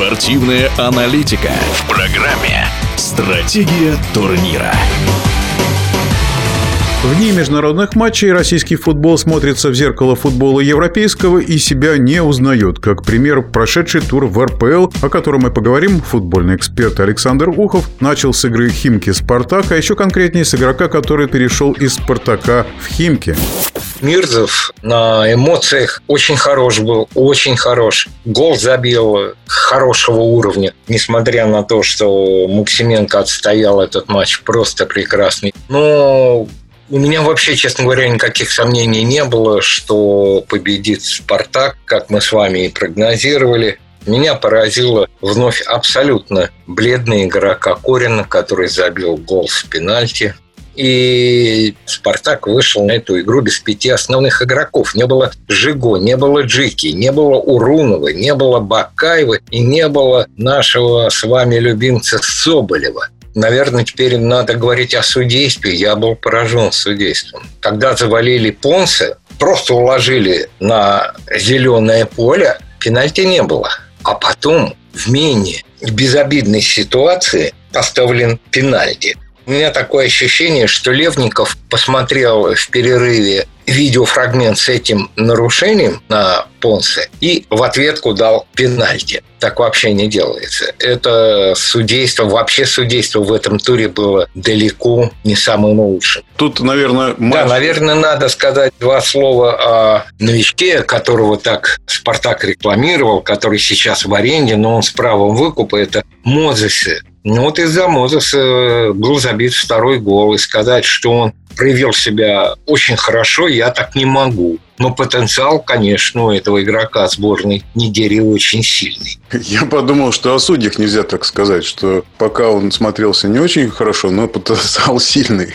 Спортивная аналитика в программе «Стратегия турнира». В дни международных матчей российский футбол смотрится в зеркало футбола европейского и себя не узнает. Как пример, прошедший тур в РПЛ, о котором мы поговорим, футбольный эксперт Александр Ухов начал с игры «Химки» «Спартак», а еще конкретнее с игрока, который перешел из «Спартака» в «Химки». Мирзов на эмоциях очень хорош был, очень хорош. Гол забил хорошего уровня, несмотря на то, что Максименко отстоял этот матч просто прекрасный. Но у меня вообще, честно говоря, никаких сомнений не было, что победит «Спартак», как мы с вами и прогнозировали. Меня поразила вновь абсолютно бледная игра Кокорина, который забил гол с пенальти. И «Спартак» вышел на эту игру без пяти основных игроков. Не было Жиго, не было Джики, не было Урунова, не было Бакаева и не было нашего с вами любимца Соболева – Наверное, теперь надо говорить о судействе. Я был поражен судейством. Когда завалили Понсе, просто уложили на зеленое поле, пенальти не было. А потом в менее безобидной ситуации поставлен пенальти. У меня такое ощущение, что Левников посмотрел в перерыве видеофрагмент с этим нарушением на Понсе и в ответку дал пенальти. Так вообще не делается. Это судейство, вообще судейство в этом туре было далеко не самым лучшим. Тут, наверное, матч... Да, наверное, надо сказать два слова о новичке, которого так Спартак рекламировал, который сейчас в аренде, но он с правом выкупа. Это Мозесе. Ну вот из-за Мозеса был забит второй гол. И сказать, что он проявил себя очень хорошо, я так не могу. Но потенциал, конечно, у этого игрока сборной Нигерии очень сильный. Я подумал, что о судьях нельзя так сказать, что пока он смотрелся не очень хорошо, но потенциал сильный.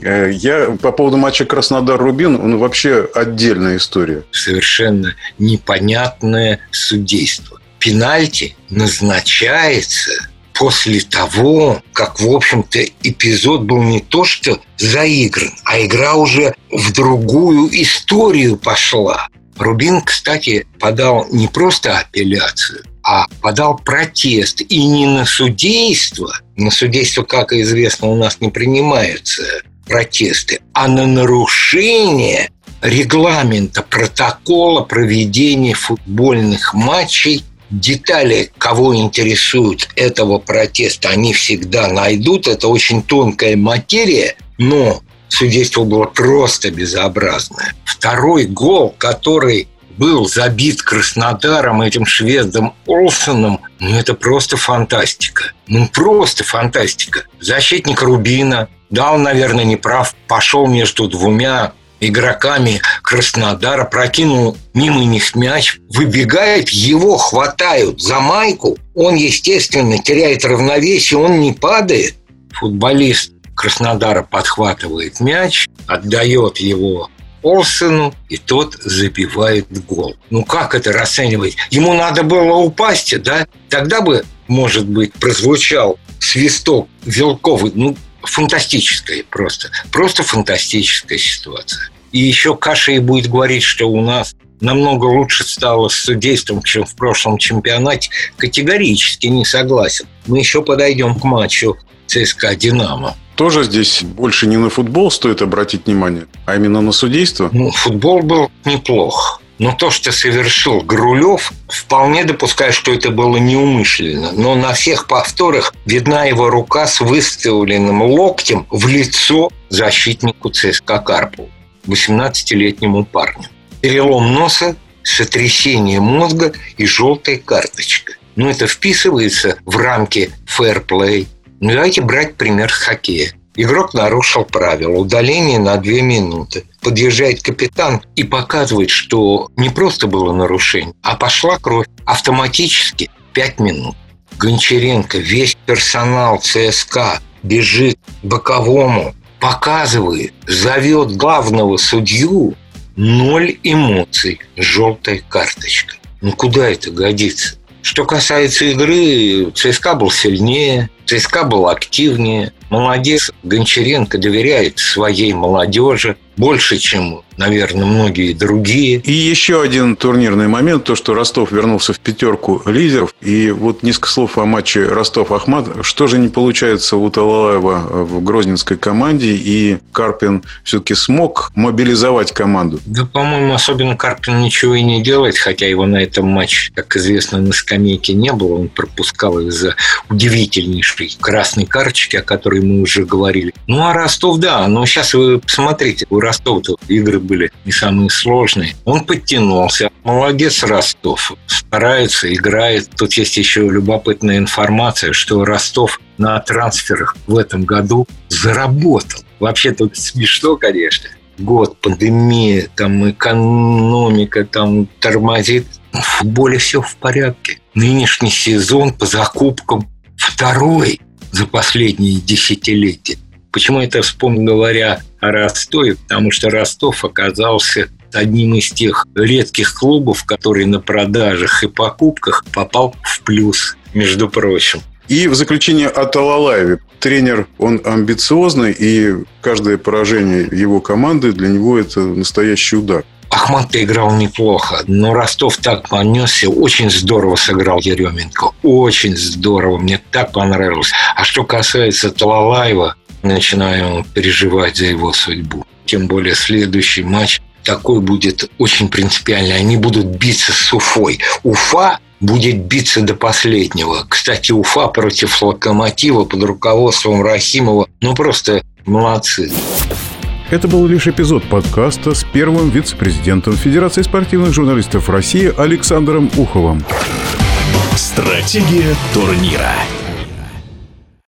Э, я по поводу матча Краснодар-Рубин, он вообще отдельная история. Совершенно непонятное судейство. Пенальти назначается после того, как, в общем-то, эпизод был не то что заигран, а игра уже в другую историю пошла. Рубин, кстати, подал не просто апелляцию, а подал протест и не на судейство, на судейство, как известно, у нас не принимаются протесты, а на нарушение регламента протокола проведения футбольных матчей детали, кого интересуют этого протеста, они всегда найдут. Это очень тонкая материя, но судейство было просто безобразное. Второй гол, который был забит Краснодаром, этим шведом Олсоном, ну это просто фантастика. Ну просто фантастика. Защитник Рубина, да, он, наверное, не прав, пошел между двумя игроками Краснодара, прокинул мимо них мяч, выбегает, его хватают за майку, он, естественно, теряет равновесие, он не падает. Футболист Краснодара подхватывает мяч, отдает его Олсену, и тот забивает гол. Ну как это расценивать? Ему надо было упасть, да? Тогда бы, может быть, прозвучал свисток Вилковый. Ну, фантастическая просто. Просто фантастическая ситуация. И еще Каша и будет говорить, что у нас намного лучше стало с судейством, чем в прошлом чемпионате. Категорически не согласен. Мы еще подойдем к матчу ЦСКА «Динамо». Тоже здесь больше не на футбол стоит обратить внимание, а именно на судейство? Ну, футбол был неплох. Но то, что совершил Грулев, вполне допускаю, что это было неумышленно. Но на всех повторах видна его рука с выставленным локтем в лицо защитнику ЦСКА Карпову, 18-летнему парню. Перелом носа, сотрясение мозга и желтая карточка. Но это вписывается в рамки фэрплей. Ну, давайте брать пример с хоккея. Игрок нарушил правила. Удаление на две минуты. Подъезжает капитан и показывает, что не просто было нарушение, а пошла кровь. Автоматически пять минут. Гончаренко, весь персонал ЦСКА бежит к боковому, показывает, зовет главного судью, ноль эмоций, желтая карточка. Ну куда это годится? Что касается игры, ЦСКА был сильнее, ЦСКА был активнее. Молодец. Гончаренко доверяет своей молодежи больше, чем, наверное, многие другие. И еще один турнирный момент, то, что Ростов вернулся в пятерку лидеров. И вот несколько слов о матче Ростов-Ахмат. Что же не получается у Талалаева в грозненской команде, и Карпин все-таки смог мобилизовать команду? Да, по-моему, особенно Карпин ничего и не делает, хотя его на этом матче, как известно, на скамейке не было. Он пропускал из-за удивительнейшей красной карточки, о которой мы уже говорили. Ну, а Ростов, да, но сейчас вы посмотрите, у Ростова-то игры были не самые сложные. Он подтянулся. Молодец Ростов. Старается, играет. Тут есть еще любопытная информация, что Ростов на трансферах в этом году заработал. Вообще тут смешно, конечно. Год, пандемия, там экономика там тормозит. В футболе все в порядке. Нынешний сезон по закупкам второй за последние десятилетия. Почему это вспомнил, говоря о Ростове? Потому что Ростов оказался одним из тех редких клубов, который на продажах и покупках попал в плюс, между прочим. И в заключение о Талалаеве. Тренер, он амбициозный, и каждое поражение его команды для него это настоящий удар. Ахмат играл неплохо, но Ростов так понесся. Очень здорово сыграл Еременко. Очень здорово. Мне так понравилось. А что касается Талалаева, начинаю переживать за его судьбу. Тем более следующий матч такой будет очень принципиальный. Они будут биться с Уфой. Уфа будет биться до последнего. Кстати, Уфа против Локомотива под руководством Рахимова. Ну, просто молодцы. Это был лишь эпизод подкаста с первым вице-президентом Федерации спортивных журналистов России Александром Уховым. Стратегия турнира.